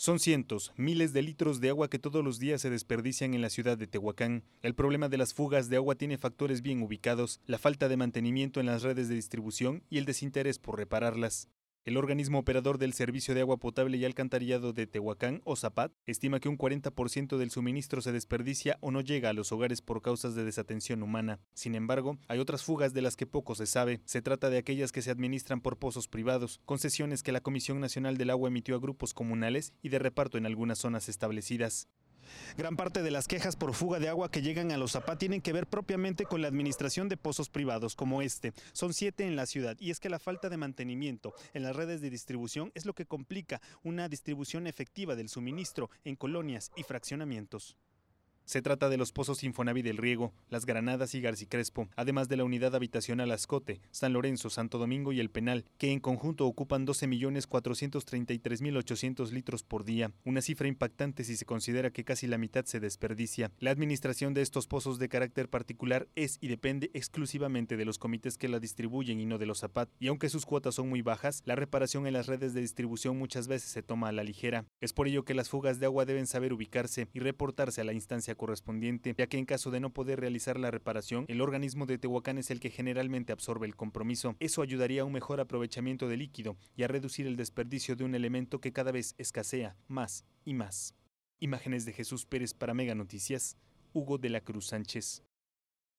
Son cientos, miles de litros de agua que todos los días se desperdician en la ciudad de Tehuacán. El problema de las fugas de agua tiene factores bien ubicados, la falta de mantenimiento en las redes de distribución y el desinterés por repararlas. El organismo operador del Servicio de Agua Potable y Alcantarillado de Tehuacán, o ZAPAT, estima que un 40% del suministro se desperdicia o no llega a los hogares por causas de desatención humana. Sin embargo, hay otras fugas de las que poco se sabe. Se trata de aquellas que se administran por pozos privados, concesiones que la Comisión Nacional del Agua emitió a grupos comunales y de reparto en algunas zonas establecidas. Gran parte de las quejas por fuga de agua que llegan a los Zapá tienen que ver propiamente con la administración de pozos privados como este. Son siete en la ciudad y es que la falta de mantenimiento en las redes de distribución es lo que complica una distribución efectiva del suministro en colonias y fraccionamientos. Se trata de los pozos Infonavit del Riego, Las Granadas y Crespo, además de la unidad habitacional Ascote, San Lorenzo, Santo Domingo y El Penal, que en conjunto ocupan 12.433.800 litros por día, una cifra impactante si se considera que casi la mitad se desperdicia. La administración de estos pozos de carácter particular es y depende exclusivamente de los comités que la distribuyen y no de los zapat, y aunque sus cuotas son muy bajas, la reparación en las redes de distribución muchas veces se toma a la ligera. Es por ello que las fugas de agua deben saber ubicarse y reportarse a la instancia correspondiente, ya que en caso de no poder realizar la reparación, el organismo de Tehuacán es el que generalmente absorbe el compromiso. Eso ayudaría a un mejor aprovechamiento del líquido y a reducir el desperdicio de un elemento que cada vez escasea más y más. Imágenes de Jesús Pérez para Mega Noticias, Hugo de la Cruz Sánchez.